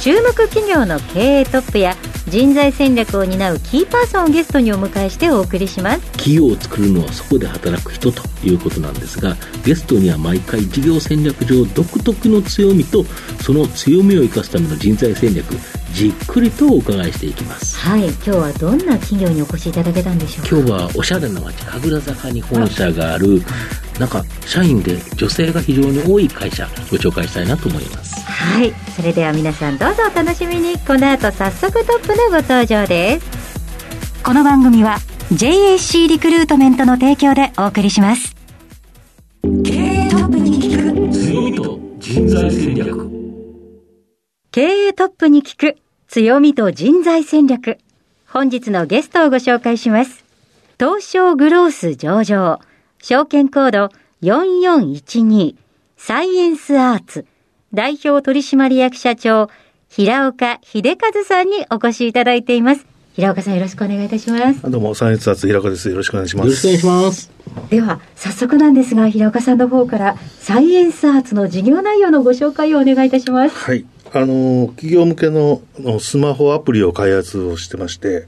注目企業の経営トップや人材戦略を担うキーパーソンをゲストにお迎えしてお送りします。企業を作るのはそこで働く人ということなんですがゲストには毎回事業戦略上独特の強みとその強みを生かすための人材戦略じっくりとお伺いしていきます。はい今日はどんな企業にお越しいただけたんでしょうか？今日はおしゃれな街神楽坂に本社があるなんか社員で女性が非常に多い会社ご紹介したいなと思います。はいそれでは皆さんどうぞお楽しみに。この後早速トップのご登場です。この番組は JAC リクルートメントの提供でお送りします。経営トップに聞く強みと人材戦略経営トップに聞く強みと人材戦略。本日のゲストをご紹介します。東証グロース上場。証券コード4412サイエンスアーツ。代表取締役社長平岡秀和さんにお越しいただいています。平岡さんよろしくお願いいたします。どうも、サイエンスアーツ平岡です。よろしくお願いします。よろしくお願いします。では早速なんですが平岡さんの方からサイエンスアーツの事業内容のご紹介をお願いいたします。はい。あの、企業向けのスマホアプリを開発をしてまして、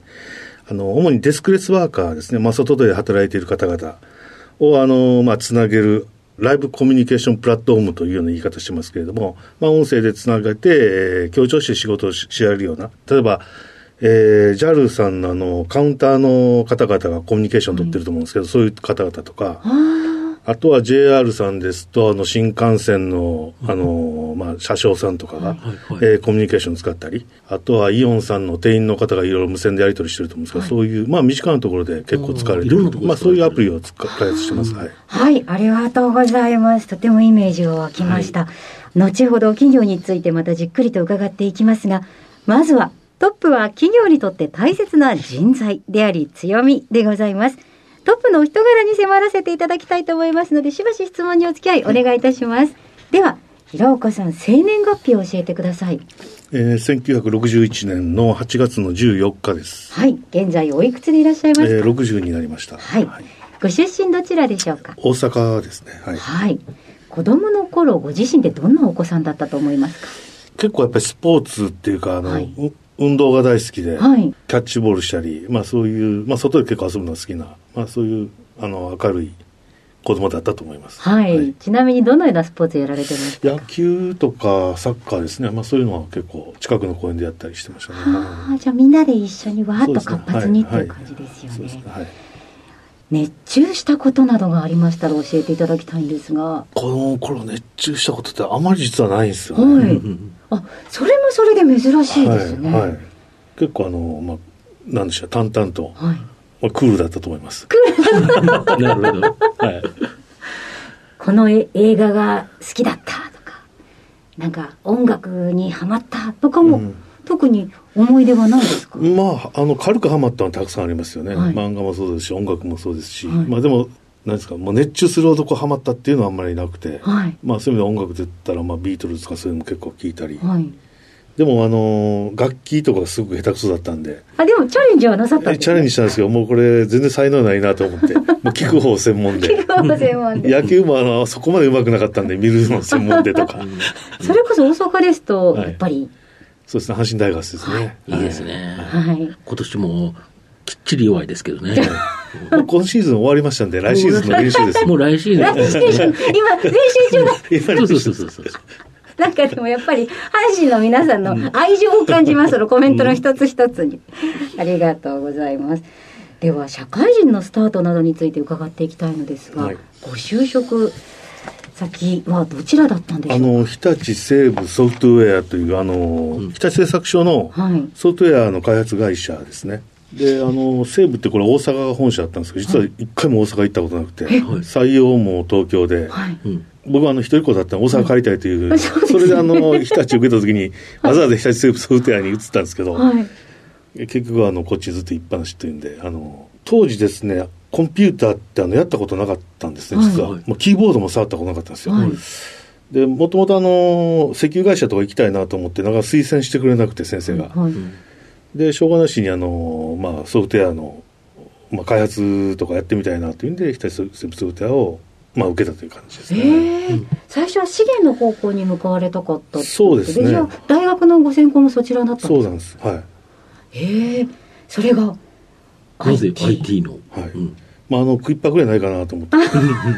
あの、主にデスクレスワーカーですね、まあ、外で働いている方々を、あの、まあ、つなげる、ライブコミュニケーションプラットフォームというような言い方してますけれども、まあ、音声でつなげて、えー協調して仕事をしし合えるような、例えば、えー、JAL さんのあの、カウンターの方々がコミュニケーションを取ってると思うんですけど、そういう方々とか、あとは JR さんですと、あの、新幹線の、あの、まあ、車掌さんとかが、はいえーコミュニケーション使ったり、あとはイオンさんの店員の方がいろいろ無線でやり取りしてると思うんですけど、そういう、まあ、身近なところで結構使われてるまあ、そういうアプリを使開発してます。はい。はい、ありがとうございます。とてもイメージが湧きました。後ほど企業についてまたじっくりと伺っていきますが、まずはトップは企業にとって大切な人材であり強みでございます。トップのお人柄に迫らせていただきたいと思いますので、しばし質問にお付き合いお願いいたします。では、平岡さん、生年月日を教えてください。えー、1961年の8月の14日です。はい、現在おいくつでいらっしゃいますか、えー、60になりました。はい、ご出身どちらでしょうか？大阪ですね。はい。はい。子供の頃、ご自身でどんなお子さんだったと思いますか？結構やっぱりスポーツっていうか、あの、はいう運動が大好きで、はいキャッチボールしたり、まあそういう、まあ外で結構遊ぶのが好きな、まあそういう、あの、明るい子供だったと思います。はい、ちなみにどのようなスポーツやられてますか？野球とかサッカーですね、まあそういうのは結構近くの公園でやったりしてましたね。はあ、じゃあみんなで一緒にわーっと活発にってはいいう感じですよね。。はい。熱中したことなどがありましたら教えていただきたいんですが。子供の頃熱中したことってあまり実はないんですよね。はい。あ、それもそれで珍しいですね。はい。はい結構あの、まあ、なんでしょう、淡々と、はいまあ、クールだったと思います。なるほどはい。このえ映画が好きだったとか、なんか音楽にハマったとかも、うん特に思い出はないですか、まあ、あの、軽くハマったのはたくさんありますよね。はい漫画もそうですし、音楽もそうですし。はいまあでも、なんですか、もう熱中する男ハマったっていうのはあんまりなくて。はい。まあそういう意味で音楽で言ったら、まあビートルズとかそういうのも結構聞いたり。はい。でもあの、楽器とかすごく下手くそだったんで、あ、でもチャレンジはなさったんですチャレンジしたんですけど、もうこれ全然才能ないなと思って、もう 聞く方専門で。専門で野球もあの、そこまで上手くなかったんで、見るの専門でとか。それこそ大阪ですと、はいやっぱり、そうですね、阪神大学ですね。いいですね、はい。今年もきっちり弱いですけどね もう今シーズン終わりましたんで、来シーズンの練習です。もう来シーズン来シーズン、今、練習中だ。そうそうそうそうそうなんかでもやっぱり、阪神の皆さんの愛情を感じます、そのコメントの一つ一つに。ありがとうございます。では、社会人のスタートなどについて伺っていきたいのですが、はいご就職先はどちらだったんでしょう？かあの、日立西部ソフトウェアという、あの、日立製作所のはい。ソフトウェアの開発会社ですね。で、あの、西部ってこれ大阪が本社だったんですけど、実は一回も大阪行ったことなくて、採用も東京で、はい。うん。僕はあの一人っ子だったんで大阪帰りたいという、うん。そうですね。それであの、日立受けた時に、わざわざ日立西部ソフトウェアに移ったんですけど、はい。結局あのこっちずっと一般しというんであの当時ですねコンピューターってあのやったことなかったんですね実は、はい。もうキーボードも触ったことなかったんですよ、はい。でもともとあの石油会社とか行きたいなと思ってなんか推薦してくれなくて先生が、はい。でしょうがなしにあの、まあ、ソフトウェアの、まあ、開発とかやってみたいなというんで日立ソフトウェアを、まあ、受けたという感じですえね、え最初は資源の方向に向かわれたかったそうですね。じゃあ大学のご専攻もそちらだったんそうですか？なんです。はい。ええそれがなぜ IT の。はい。うん。まあ、あの食いっぱぐれないかなと思って。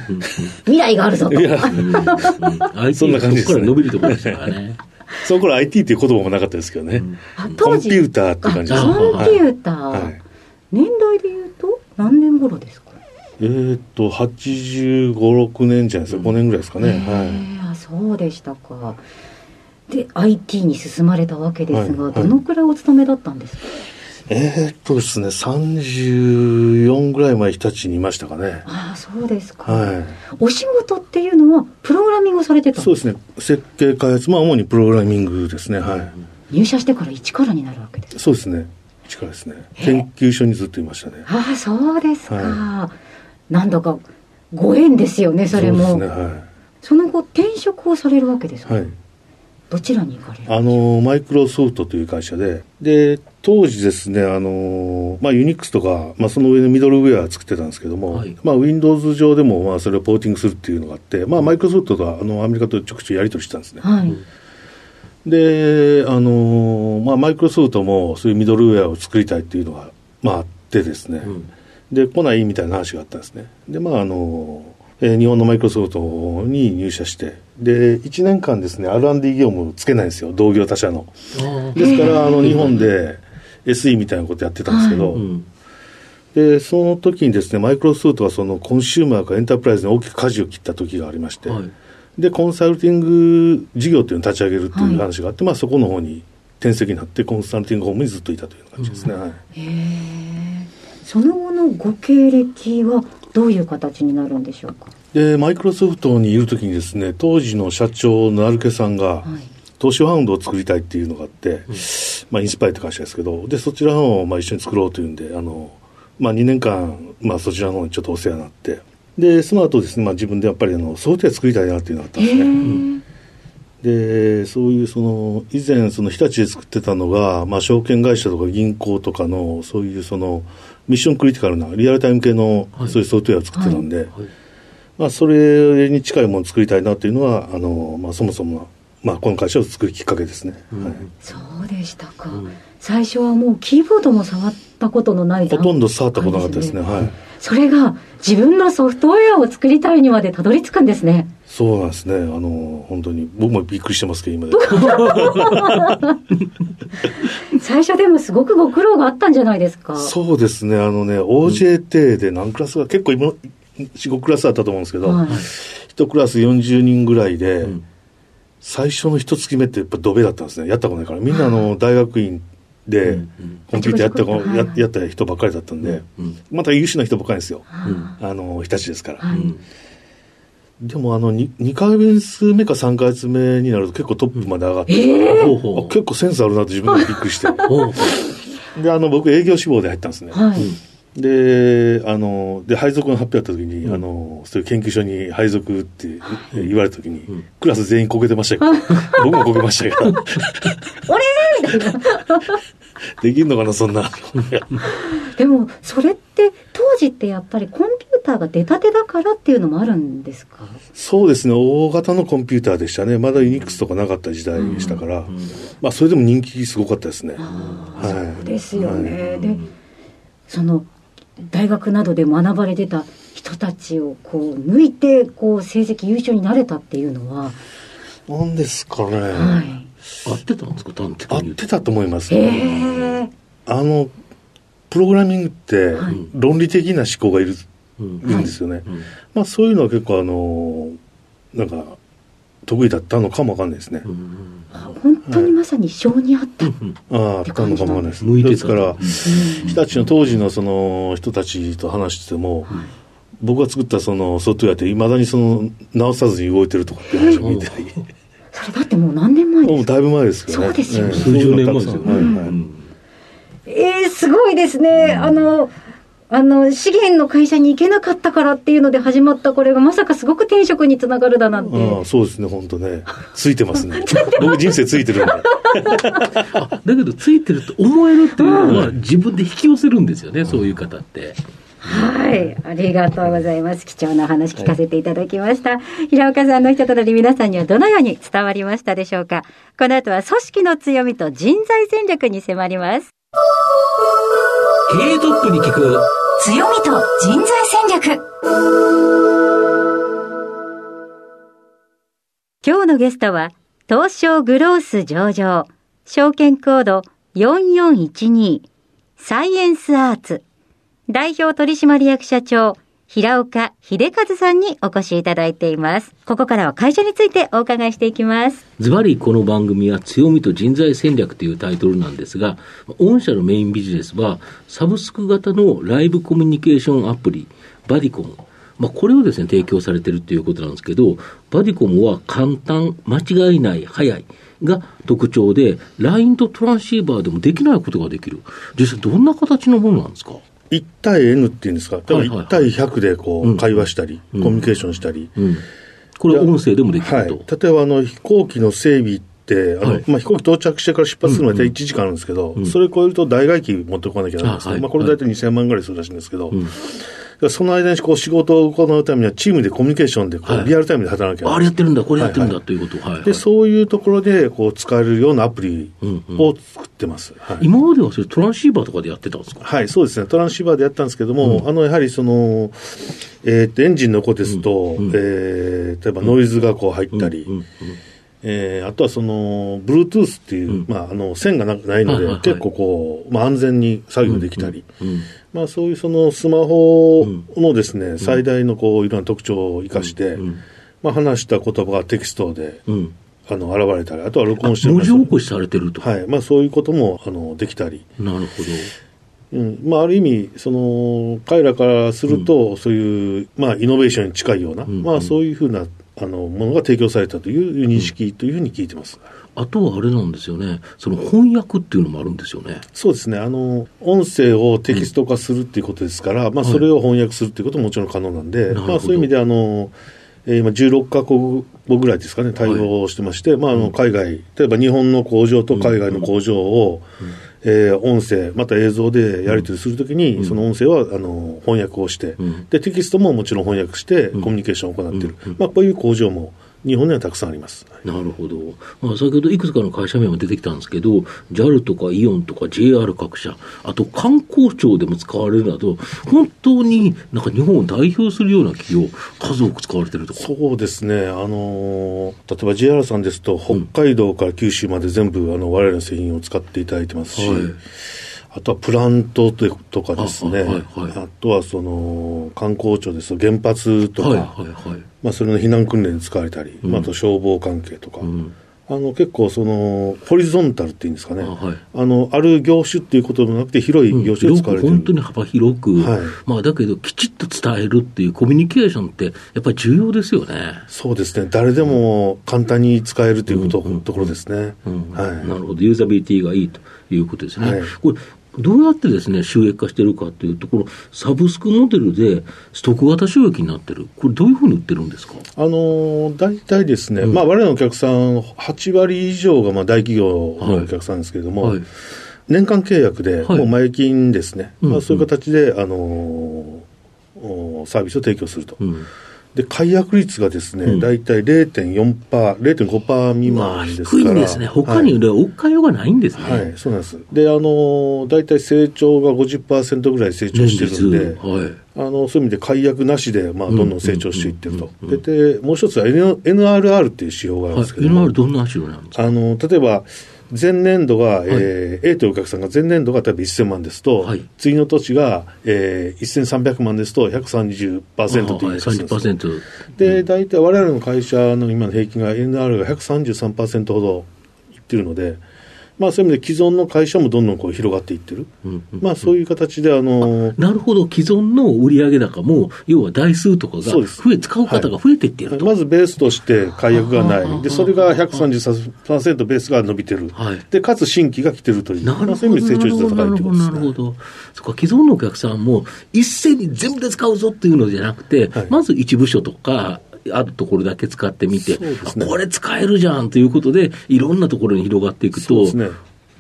未来があるぞと。いや。うん。うん。IT そんな感じですね。そこから伸びるところでしたからね。その頃 IT っていう言葉もなかったですけどね、うん。あコンピューターっていう感じですあコンピューター、はい。年代で言うと何年頃ですか？えーっと85、6年じゃないですか、5年ぐらいですかね、はい。へえあそうでしたか。で IT に進まれたわけですが、はいはい。どのくらいお勤めだったんですか、えーっとですね34ぐらい前日立にいましたかね。ああそうですか、はい。お仕事っていうのはプログラミングをされてたそうですね。設計開発。まあ主にプログラミングですね。はい。入社してから一からになるわけですそうですね。力ですね。研究所にずっといましたね。ああそうですか、はなんだかご縁ですよねそれも。そうですねはその後転職をされるわけですか、い、はい、どちらに行かれるあのマイクロソフトという会社で。で当時ですねあのまあユニックスとか、まあ、その上のミドルウェア作ってたんですけども、はい。まあ Windows 上でもまあそれをポーティングするっていうのがあってまあマイクロソフトとはあのアメリカとちょくちょくやり取りしてたんですね。はい、であのまあマイクロソフトもそういうミドルウェアを作りたいっていうのがまああってですね、うん。で来ないみたいな話があったんですね。でまああの、えー日本のマイクロソフトに入社して。で1年間ですね R&D 業務つけないんですよ。同業他社の。あですからあの日本で SE みたいなことやってたんですけど、あうん。でその時にですねマイクロソフトはそのコンシューマーからエンタープライズに大きく舵を切った時がありまして、はい。でコンサルティング事業っていうのを立ち上げるっていう話があって、まあそこの方に転籍になってコンサルティングホームにずっといたという感じですね、はい。へえその後のご経歴はどういう形になるんでしょうか？でマイクロソフトにいる時にですね当時の社長の成毛さんが、はい。投資ファウンドを作りたいっていうのがあって、まあ、インスパイって会社ですけどでそちらのをまあ一緒に作ろうというんであの、まあ、2年間、まあ、そちらの方にちょっとお世話になってでその後ですね、まあ、自分でやっぱりあのソフトウェア作りたいなっていうのがあったんへですね、えでそういうその以前その日立で作ってたのが、まあ、証券会社とか銀行とかのそういうそのミッションクリティカルなリアルタイム系のはい。そういうソフトウェアを作ってたんで、はいまあ、それに近いものを作りたいなというのはあの、まあ、そもそも、まあ、この会社を作るきっかけですね、うん。はい。そうでしたか、うん。最初はもうキーボードも触ったことのないほとんど触ったことなかったですね。段階はい。それが自分のソフトウェアを作りたいにまでたどり着くんですね。そうなんですね。あの本当に。僕もびっくりしてますけど今で 最初でもすごくご苦労があったんじゃないですか。そうですね。あのね OJT で何クラスが結構今45クラスあったと思うんですけど、はい。一クラス40人ぐらいで、うん。最初の一月目ってやっぱドベだったんですね。やったことないから。みんなあの大学院でうんコンピューターやった,、はい。ややった人ばっかりだったんで、うんまた優秀な人ばっかりですよ。はあの日立ですから、でもあの 2, 2ヶ月目か3ヶ月目になると結構トップまで上がって、ほうほう。あ結構センスあるなって自分でびっくりして。であの僕営業志望で入ったんですね、い、はいであので配属の発表あった時に、うん。あのそういう研究所に配属って言われた時に、ん。クラス全員こけてましたけど 僕もこけましたけど 俺！みたいなできるのかなそんな。でもそれって当時ってやっぱりコンピューターが出たてだからっていうのもあるんですか？そうですね。大型のコンピューターでしたね。まだユニックスとかなかった時代でしたから、うんまあそれでも人気すごかったですね。はい。そうですよね、はい。でその大学などで学ばれてた人たちをこう抜いてこう成績優秀になれたっていうのは、なんですかね、はい。合ってたんですか端的合っに言うとてたと思いますへねえあのプログラミングってはい。論理的な思考がいる,、うん。いるんですよね、うん。まあそういうのは結構あのなんか得意だったのかもわかんないですね、うん。本当にまさに性に合った、ったのかもわかんないです。ですからうん。日立の当時のその人たちと話してても、僕が作ったそのソフトウェアっていまだにその直さずに動いてるとかって話を見てたり、それだってもう何年前ですか？もうだいぶ前ですけどね。そうですよね。ええ数十年前ですよね。はい。はいうん。えー、すごいですね。あの、あの、資源の会社に行けなかったからっていうので始まったこれがまさかすごく転職につながるだなんて。ああそうですね、本当ね。ついてますね。僕人生ついてるんで。あ だけど、ついてると思えるっていうのは、自分で引き寄せるんですよね、そういう方って。はい。ありがとうございます。貴重なお話聞かせていただきました。平岡さんの人となり皆さんにはどのように伝わりましたでしょうかこの後は組織の強みと人材戦略に迫ります。経営トップに聞く、強みと人材戦略。今日のゲストは、東証グロース上場、証券コード4412、サイエンスアーツ、代表取締役社長、平岡秀和さんにお越しいただいています。ここからは会社についてお伺いしていきます。ズバリこの番組は強みと人材戦略というタイトルなんですが、御社のメインビジネスは、サブスク型のライブコミュニケーションアプリ、バディコム。まあ、これをですね、提供されてるということなんですけど、バディコムは簡単、間違いない、早いが特徴で、LINE とトランシーバーでもできないことができる。実際どんな形のものなんですか？1対 N っていうんですか、多分はいはい。はい1対100でこうんう会話したり、うん。コミュニケーションしたり、うん。これ音声でもできはい、ると。例えばあの飛行機の整備って、あのはい。まあ、飛行機到着してから出発するまで大体1時間あるんですけど、うん。それ超えると代替機持ってこなきゃならないんですけど、あはい。まあ、これ大体2000万ぐらいするらしいんですけど、うんその間にこう仕事を行うためには、チームでコミュニケーションでこうはい。リアルタイムで働かなきゃならないあれやってるんだ、これやってるんだはいはいということ。はいはい。で、そういうところでこう使えるようなアプリを作ってます。はい。今まではそれトランシーバーとかでやってたんですか？はい、そうですね。トランシーバーでやったんですけども、あの、やはりその、えーっと、エンジンの子ですと、うん。うん。えー例えばノイズがこう入ったり、うん。うんえーあとはその、Bluetooth っていう、うん。まあ、あの、線がなないので、はいはいはい。結構こう、まあ、安全に作業できたり、うんうんまあ、そういうそのスマホのですね、最大のこう、いろんな特徴を生かして、うんまあ、話した言葉がテキストで、うん。あの、現れたり、あとは録あ音して文字起こしされてると。はい。まあ、そういうことも、あの、できたり、なるほうん。まあ、ある意味、その彼らからすると、そういう、まあ、イノベーションに近いような、ん。まあ、そういうふうなあのものが提供されたという認識というふうに聞いてます。ど。あとはあれなんですよね、その翻訳っていうのもあるんですよね。そうですね。あの、音声をテキスト化するっていうことですから、まあ、それを翻訳するっていうことももちろん可能なんで、るほど。まあ、そういう意味であの、えー今、16カ国語ぐらいですかね、対応してまして、まあ、あの海外、例えば日本の工場と海外の工場を、えー音声、また映像でやり取りするときに、その音声はあの翻訳をして、うん。で、テキストももちろん翻訳して、コミュニケーションを行っている、まあ、こういう工場も日本にはたくさんあります。なるほど。まあ、先ほどいくつかの会社名も出てきたんですけど、JAL とかイオンとか JR 各社、あと観光庁でも使われるなど、本当になんか日本を代表するような企業、数多く使われてるとか。そうですね、あのー例えば JR さんですと、北海道から九州まで全部、あの我々の製品を使っていただいてますし、はいあとはプラントとかですね、ああ,、はいはいとはその観光庁です。と、原発とか、はいはいはい。まあ、それの避難訓練に使われたり、うん。まあ、あと消防関係とか、うん。あの結構その、ホリゾンタルっていうんですかね、あはい。あのある業種っていうことでもなくて、広い業種で使われてる。本当に幅広く、はい。まあだけどきちっと伝えるっていうコミュニケーションってやっぱり重要ですよね。そうですね、誰でも簡単に使えるということ,、うん。うん。ところですね。うんはい。なるほど、ユーザビリティがいいということですね。はい。これどうやってですね、収益化してるかというと、ころ、サブスクモデルでストック型収益になってる。これどういうふうに売ってるんですか？あのー大体ですね、まあ、我々のお客さん、8割以上がまあ大企業のお客さんですけれども、はい。年間契約で、はいもう前金ですね、うんまあ、そういう形で、あのーおサービスを提供すると。うん。で、解約率がですね、うん大体0.4%、0.5%未まあ、満ですから。低いんですね。他にね、追っかえようがないんですね。はい、はい、そうなんです。で、あのー大体成長が50%ぐらい成長してるんで、はい。あのそういう意味で解約なしで、まあ、どんどん成長していってると。でで、もう一つは NRR っていう指標があるんはいですけ。ども、今までどんな足量なんですか？あの例えば、前年度が、えー A というお客さんが前年度が例えば1000万ですと、はい。次の年が、えー、1300万ですと130%というはい、計算です30%。で、大体我々の会社の今の平均が NR が133%ほどいってるので、まあ、そういう意味で既存の会社もどんどんこう広がっていってる、うんうんまあ、そういう形で、あのなるほど、既存の売上高も、要は台数とかが増え、使う方が増えていっていると。まずベースとして解約があない、ー。でそれが133%ベースが伸びてる、はい。でかつ新規が来てるという、なるまあ、そうほど、いう意味で成長率が高いということですね。なるほど。そっか、既存のお客さんも、一斉に全部で使うぞっていうのじゃなくて、はい。まず一部署とか、あるところだけ使ってみて、ね。あこれ使えるじゃんということで、いろんなところに広がっていくと、ね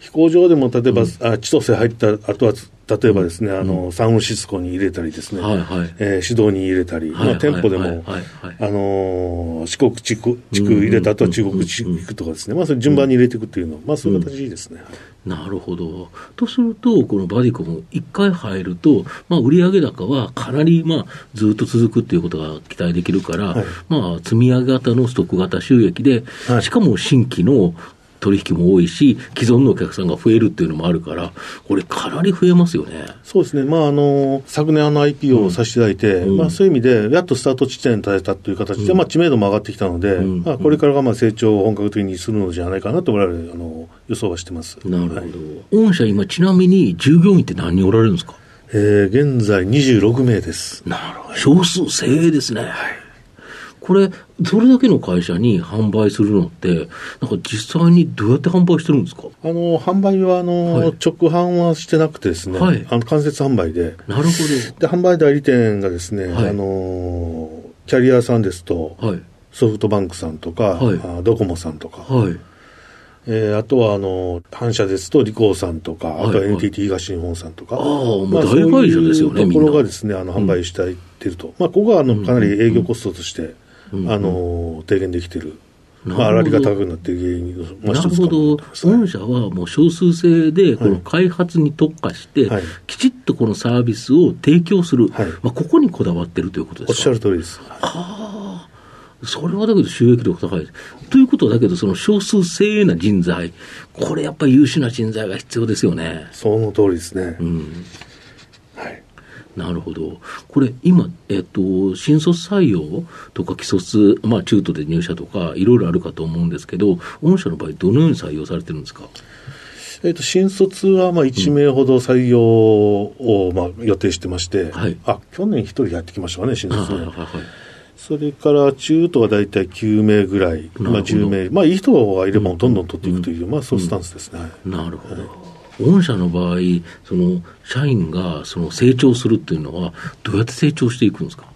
飛行場でも例えば、あ千歳入った後は、例えばですね、あのサンフシスコに入れたりですね、はいはいえーシドニー入れたり、はいまあ、店舗でも、あのー四国地区地区入れた後は中国地区行くとかですね、まあ、それ順番に入れていくっていうの、まあ、そういう形ですね。なるほど。とすると、このバディコム、一回入ると、まあ、売上高はかなり、まあ、ずっと続くっていうことが期待できるから、はい。まあ、積み上げ型のストック型収益で、はい。しかも新規の取引も多いし、既存のお客さんが増えるっていうのもあるから、これかなり増えますよね。そうですね、まああの昨年、あの IPO をさせていただいて、うんまあ、そういう意味で、やっとスタート地点に立てたという形で、まあ、知名度も上がってきたので、うんまあ、これからがまあ成長を本格的にするのじゃないかなと、我々あの予想はしてます。なるほど。はい御社今、ちなみに従業員って何人おられるんですか？えー現在26名です。なるほど。少数精鋭ですね。これ、それだけの会社に販売するのって、なんか実際にどうやって販売してるんですか？あの販売はあの、はい。直販はしてなくてですね、はい。あの間接販売で、なるほで販売代理店がですね、はい。あのキャリアさんですと、ど。はい。ソフトバンクさんとか、はい。あドコモさんとか、はい。えーあとはあの反社ですとリコーさんとか、はい。あとははい。NTT 東日本さんとか、ああもうまあ大会社ですよねそういうところがですね、あの販売していってると、まあ、ここがあのかなり営業コストとして、うんあの低減できてる、まあ、粗利が高くなっている原因の、まあ、なるほど。御社はもう少数制で、この開発に特化して、はい。きちっとこのサービスを提供する、はい。まあ、ここにこだわってるということおっしですかゃる通りです。それはだけど収益力高い。ということはだけど、その少数精鋭な人材、これやっぱり優秀な人材が必要ですよね。その通りですね。うん。はいなるほど。これ、今、えっと、新卒採用とか、既卒、まあ、中途で入社とか、いろいろあるかと思うんですけど、御社の場合、どのように採用されてるんですか？えっと新卒はまあ1名ほど採用をまあ予定してまして、はいあ去年1人やってきましたかね、新卒ね。はいはいはいはい。それから中途は大体9名ぐらい、まあ、なるほど10名、まあ、いい人がいればどんどん取っていくという、まあ、そういうスタンスですね。なるほど。御社の場合、その社員がその成長するっていうのは、どうやって成長していくんですか？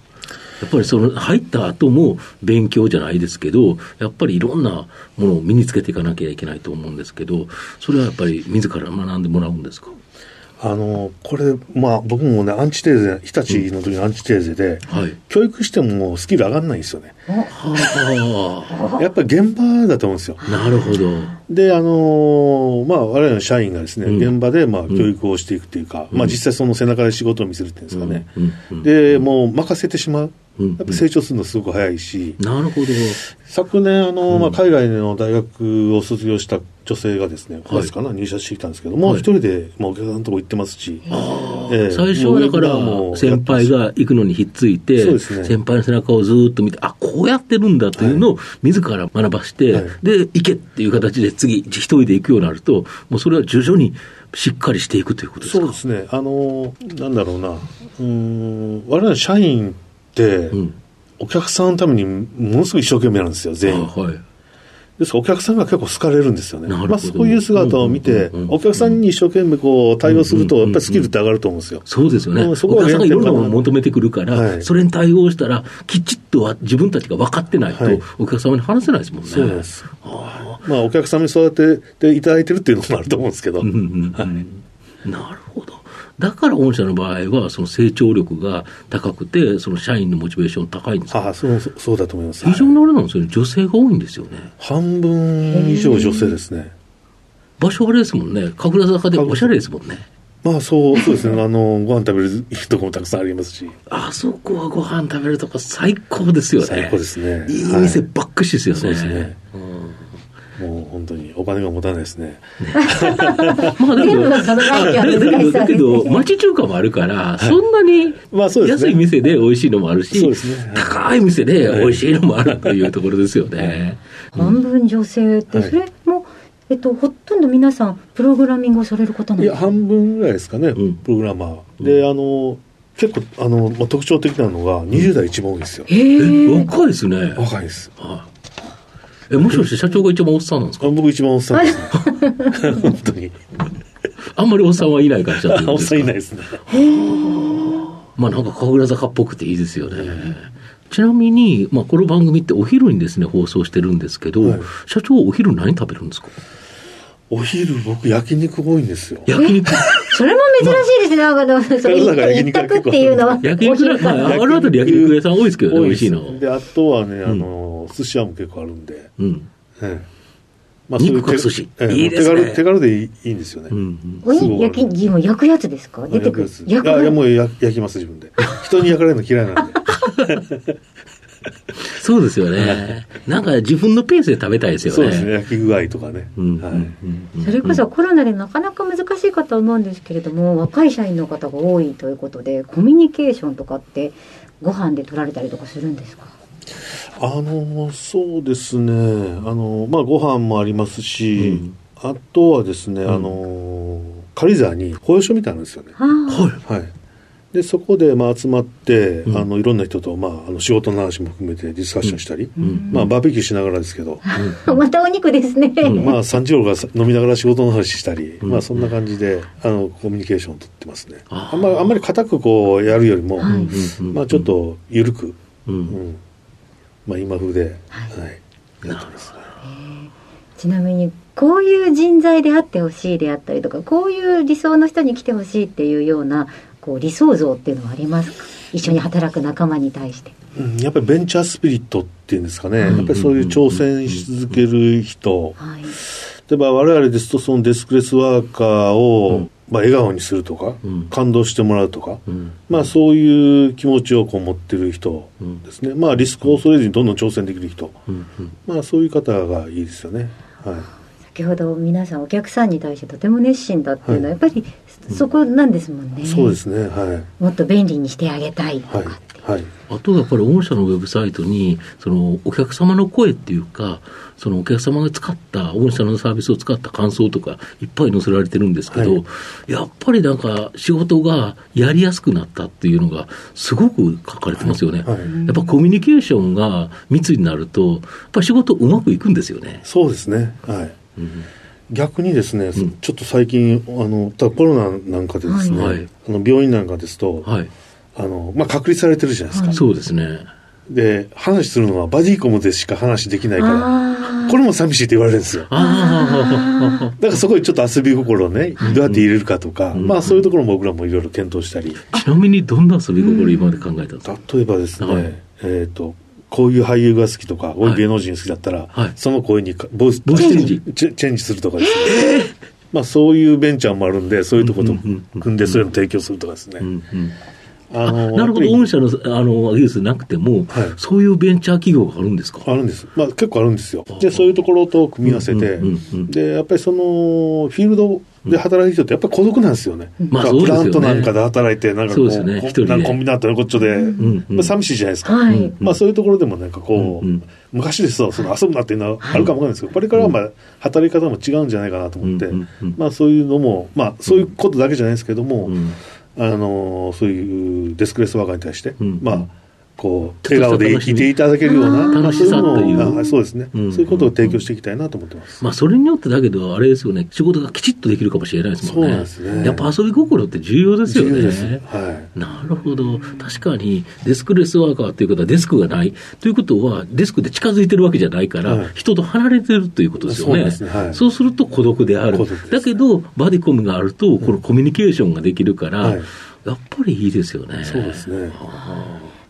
やっぱりその入った後も勉強じゃないですけど、やっぱりいろんなものを身につけていかなきゃいけないと思うんですけど、それはやっぱり自ら学んでもらうんですか？あのこれ、まあ、僕もね、アンチテーゼ、日立の時のアンチテーゼで、はい。教育してもスキル上がらないんですよね。はやっぱり現場だと思うんですよ。あ、なるほど。で、あのまあ、我々の社員がですね、うん現場で、まあ、教育をしていくというか、まあ、実際その背中で仕事を見せるっていうんですかね。うんうんで、もう任せてしまう。うんやっぱ成長するのすごく早いし、なるほど。昨年あの、まあ、海外の大学を卒業した女性がですね、9月かな、入社してきたんですけども、はい。一人でもうお客さんのとこ行ってますし、ええ。最初はだから先輩が行くのにひっついて、先輩の背中をずーっと見て、あこうやってるんだというのを自ら学ばして、はい。で、行けっていう形で次、一人で行くようになると、もうそれは徐々にしっかりしていくということですか？そうですね、あの、なんだろうな、うーん、我々社員って、うん。お客さんのためにものすごい一生懸命なんですよ、全員。あはい。ですからお客さんが結構好かれるんですよね。まあ、そういう姿を見て、お客さんに一生懸命こう対応すると、やっぱりスキルって上がると思うんですよ。そうですよね。そこは客さんがいろんなものを求めてくるから、はいそれに対応したら、きちっとは自分たちが分かってないと、はいお客様に話せないですもんね。そうなんです。まあ、お客様に育てていただいてるっていうのもあると思うんですけど。うんうんうんなるほど。だから御社の場合は、その成長力が高くて、その社員のモチベーション高いんですかああそうそうだと思います。非常にあれなんですよね、女性が多いんですよね。半分以上女性ですね。場所あれですもんね、神楽坂でおしゃれですもんね。まあそう、そうですね。あの、ご飯食べるとこもたくさんありますし。あそこはご飯食べるとか最高ですよね。最高ですねいい店はいばっかしですよね。そうですねうんもう本当にお金が持たないですね。まあだけど、全部がその外境あだけど、町中華もあるから、そんなにまあそうですね安い店で美味しいのもあるし、高い店で美味しいのもあるというところですよね。半分女性って、はいそれもえっと、ほとんど皆さん、プログラミングをされる方なんいや、ですか半分ぐらいですかね、うんプログラマー。で、あの、結構、あの、まあ、特徴的なのが、20代一番多いんですよ。へえ、え。若いですね。若いです。はい。え、もしかして社長が一番おっさんなんですか？あ僕一番おっさんですね。本当に。あんまりおっさんはいない会社 おっさんいないですね。まあなんか神楽坂っぽくていいですよね。ちなみに、まあ、この番組ってお昼にですね、放送してるんですけど、はい社長お昼何食べるんですか？お昼、僕、焼肉多いんですよ。焼肉？それも珍しいですね。なんかでも、それだから焼一択っていうのは。焼肉屋、まあ、あるあたり焼肉屋さん多いですけどね、美味しいの。で、あとはね、あの、寿司屋も結構あるんで。うん。ええま肉か寿司ええいいですね手軽手軽でいいんですよね。うん焼き、もう焼くやつですか？出てくる。焼くやついやもう焼焼きます、自分で。人に焼かれるの嫌いなんで。そうですよね。なんか自分のペースで食べたいですよね。そうですね、焼き具合とかね。それこそコロナでなかなか難しいかと思うんですけれども、若い社員の方が多いということで、コミュニケーションとかって、ご飯で取られたりとかするんですか？あの、そうですね。あの、まあ、ご飯もありますし、うんあとはですね、あの、軽井沢に保養所みたいなんですよね。はあ、はい。はい。で、そこで、まあ、集まって、うん。あの、いろんな人と、まあ、あの、仕事の話も含めてディスカッションしたり、うん。まあ、バーベキューしながらですけど、またお肉ですね。うん。まあ、3時頃から飲みながら仕事の話したり、うん。まあ、そんな感じで、あの、コミュニケーションを取ってますね。ああんまり、あんまり固くこう、やるよりも、まあ、ちょっ、と、緩く、うん。うん。うん。まあ、今風で、はい。はい。やってます。ね。ちなみに、こういう人材であってほしいであったりとか、こういう理想の人に来てほしいっていうような、こう、理想像っていうのはありますか？一緒に働く仲間に対して。うん、やっぱりベンチャースピリットっていうんですかね、うんやっぱりそういう挑戦し続ける人、はい。例えば我々ですとそのデスクレスワーカーを、うん。まあ、笑顔にするとか、うん。感動してもらうとか、うん。まあ、そういう気持ちをこう持ってる人ですね、まあ、リスクを恐れずにどんどん挑戦できる人、うんうん。まあ、そういう方がいいですよね。はい。先ほど皆さんお客さんに対してとても熱心だっていうのは、はい。やっぱりそこなんですもんね。そうですね、はい。もっと便利にしてあげたいとかはいって。。はい。あとやっぱり御社のウェブサイトに、そのお客様の声っていうか、そのお客様が使った、御社のサービスを使った感想とか、いっぱい載せられてるんですけど、はいやっぱりなんか仕事がやりやすくなったっていうのが、すごく書かれてますよね。はいやっぱコミュニケーションが密になると、やっぱり仕事うまくいくんですよね。そうですね。はい。うん逆にですね、んちょっと最近、あの、コロナなんかでですね、はいあの病院なんかですと、はい。あの、まあ、隔離されてるじゃないですか。そうですね。で、話するのはバディコムでしか話できないから。これも寂しいって言われるんですよ。あ だからそこにちょっと遊び心をね、どうやって入れるかとか、うんまあそういうところも僕らもいろいろ検討したり、あ、ちなみにどんな遊び心今まで考えたんですか、例えばですね、はいえっ、と、こういう俳優が好きとか、こういう芸能人好きだったら、はい。その声にかボイスチェンジ。チェチェンジするとかですね。まあそういうベンチャーもあるんで、そういうところと組んでそういうの提供するとかですね。ああなるほど、御社のあの技術なくても、はい。そういうベンチャー企業があるんですか？あるんです。まあ結構あるんですよ。で、そういうところと組み合わせてで、やっぱりその、フィールドで働いてる人ってやっぱり孤独なんですよね。まあプラントなんかで働いて、なんかこそうですね。なんかコンビナートのこっちょで、んうん。まあ寂しいじゃないですか。まあそういうところでもなんかこう、うんうん。昔ですとその遊ぶなっていうのはあるかもわかんないですけど、これからはまあ働き方も違うんじゃないかなと思って、まあそういうのも、まあそういうことだけじゃないですけども、うん。あのそういうデスクレスワーカーに対して、うん。まあこう笑顔でいていただけるような楽しさという。まあそうですね、うん。そういうことを提供していきたいなと思ってます。まあ、それによってだけど、あれですよね、仕事がきちっとできるかもしれないですもんね。そうなんですね。やっぱ遊び心って重要ですよね。はい。なるほど。確かに、デスクレスワーカーということはデスクがない。ということは、デスクで近づいてるわけじゃないから、はい。人と離れてるということですよね。そうですね。はい。そうすると孤独である。だけど、バディコムがあると、このコミュニケーションができるから、はい。やっぱりいいですよね。そうですね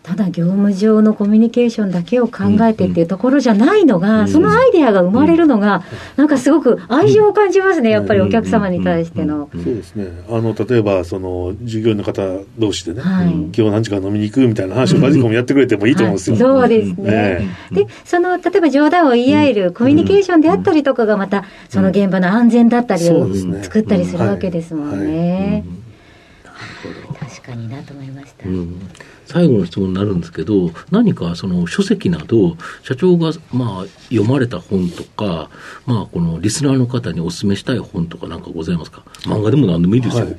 ただ業務上のコミュニケーションだけを考えてっていうところじゃないのが、うん。そのアイデアが生まれるのが、なんかすごく愛情を感じますね、やっぱりお客様に対しての。そうですね。あの例えばその従業員の方同士でね、はい。今日何時間飲みに行くみたいな話をバジコムやってくれてもいいと思うんですよ。はいそうですね。え。で、その、例えば冗談を言い合えるコミュニケーションであったりとかがまた、その現場の安全だったりを作ったりするわけですもんね。うん。なるほど。確確かになと思いました、うん、最後の質問になるんですけど何かその書籍など社長がまあ読まれた本とか、まあ、このリスナーの方にお勧めしたい本とかなんかございますか？漫画でも何でもいいですよ、はい、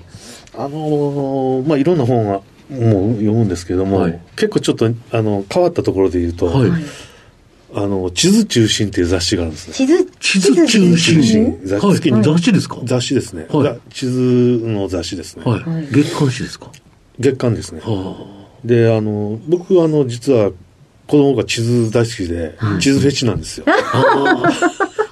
あのー、まあいろんな本はもう読むんですけども、はい、結構ちょっとあの変わったところで言うと、はい。あの、地図中心っていう雑誌があるんですね。地図、地図中心？雑誌、はい、雑誌ですか？雑誌ですね。はい、地図の雑誌ですね。はい。月刊誌ですか？月刊ですね。で、あの、僕、あの、実は、子供が地図大好きで、地図フェチなんですよ。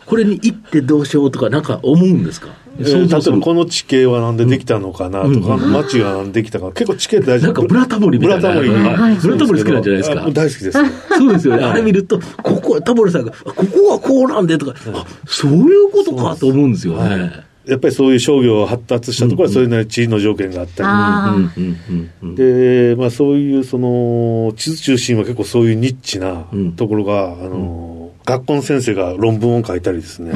これに行ってどうしようとか、なんか思うんですか？えー、例えばこの地形はなんでできたのかなとか、うん、街がなんでできたか、結構地形大事なんかブラタモリみたいな。ブラタモリ、はい、ブラタモリ好きなんじゃないですか？大好きです。そうですよね。あれ見ると、ここはタモリさんが、ここはこうなんでとか、あ、そういうことかと思うんですよね。はいやっぱりそういう商業発達したところはそういうなり地理の条件があったり、で、まあそういうその地図中心は結構そういうニッチなところが、あの、学校の先生が論文を書いたりですね、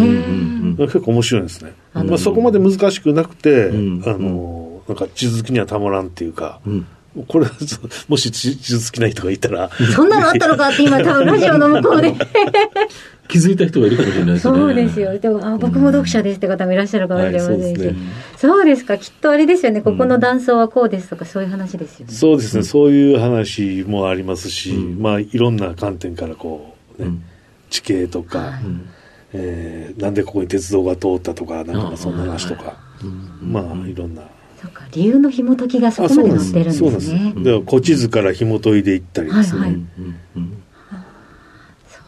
結構面白いんですね。まあそこまで難しくなくて、あの、なんか地図好きにはたまらんっていうか、これ、もし地図好きな人がいたら。そんなのあったのかって今多分ラジオの向こうで 気づいた人がいるかもしれないですね。そうですよ。でも、あ、僕も読者ですって方もいらっしゃるかもしれませんし。はい、そうですか。きっとあれですよね。ここの断層はこうですとか、そういう話ですよね。そうですね。そういう話もありますし、まあ、いろんな観点からこう、ね、地形とか、はい、えー、なんでここに鉄道が通ったとか、なんかそんな話とか、まあ、いろんな。そうか理由の紐解きがそこまで載ってるんですね。そうですね。では古地図から紐解いていったりですね。はいはい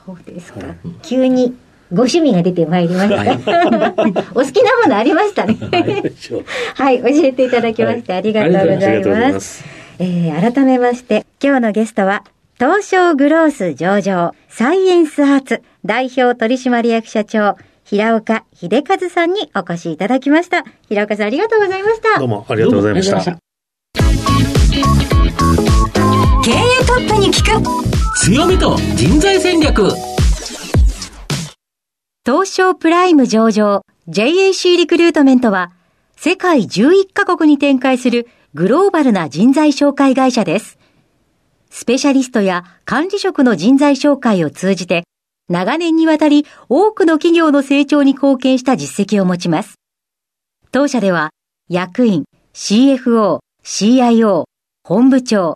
そうですか、急にご趣味が出てまいりました。お好きなものありましたね。はい、教えていただきまして、ありがとうございます。えー、改めまして、今日のゲストは、東証グロース上場、サイエンスアーツ代表取締役社長、平岡秀和さんにお越しいただきました。平岡さんありがとうございました。どうもありがとうございました。経営トップに聞く強みと人材戦略東証プライム上場 JAC リクルートメントは世界11カ国に展開するグローバルな人材紹介会社です。スペシャリストや管理職の人材紹介を通じて長年にわたり多くの企業の成長に貢献した実績を持ちます。当社では役員、CFO、CIO、本部長、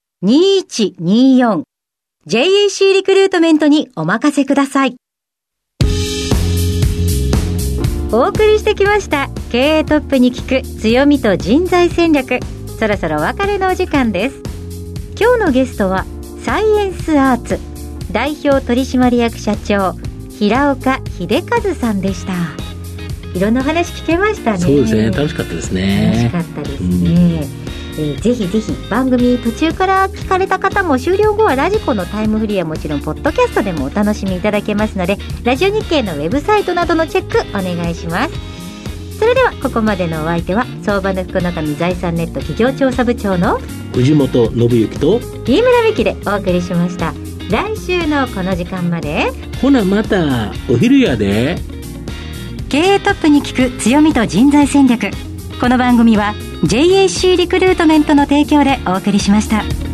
2124 JAC リクルートメントにお任せください。お送りしてきました。経営トップに聞く。強みと人材戦略。そろそろお別れのお時間です。今日のゲストはサイエンスアーツ。代表取締役社長平岡秀和さんでした。いろんな話聞けましたね。そうですね。楽しかったですね。楽しかったですね、うんえー、ぜひぜひ番組途中から聞かれた方も終了後はラジコのタイムフリーはもちろんポッドキャストでもお楽しみいただけますのでラジオ日経のウェブサイトなどのチェックお願いします。それではここまでのお相手は相場の福の神財産ネット企業調査部長の藤本信之と飯村美樹でお送りしました。来週のこの時間まで。ほなまたお昼やで。経営トップに聞く強みと人材戦略。この番組は JAC リクルートメントの提供でお送りしました。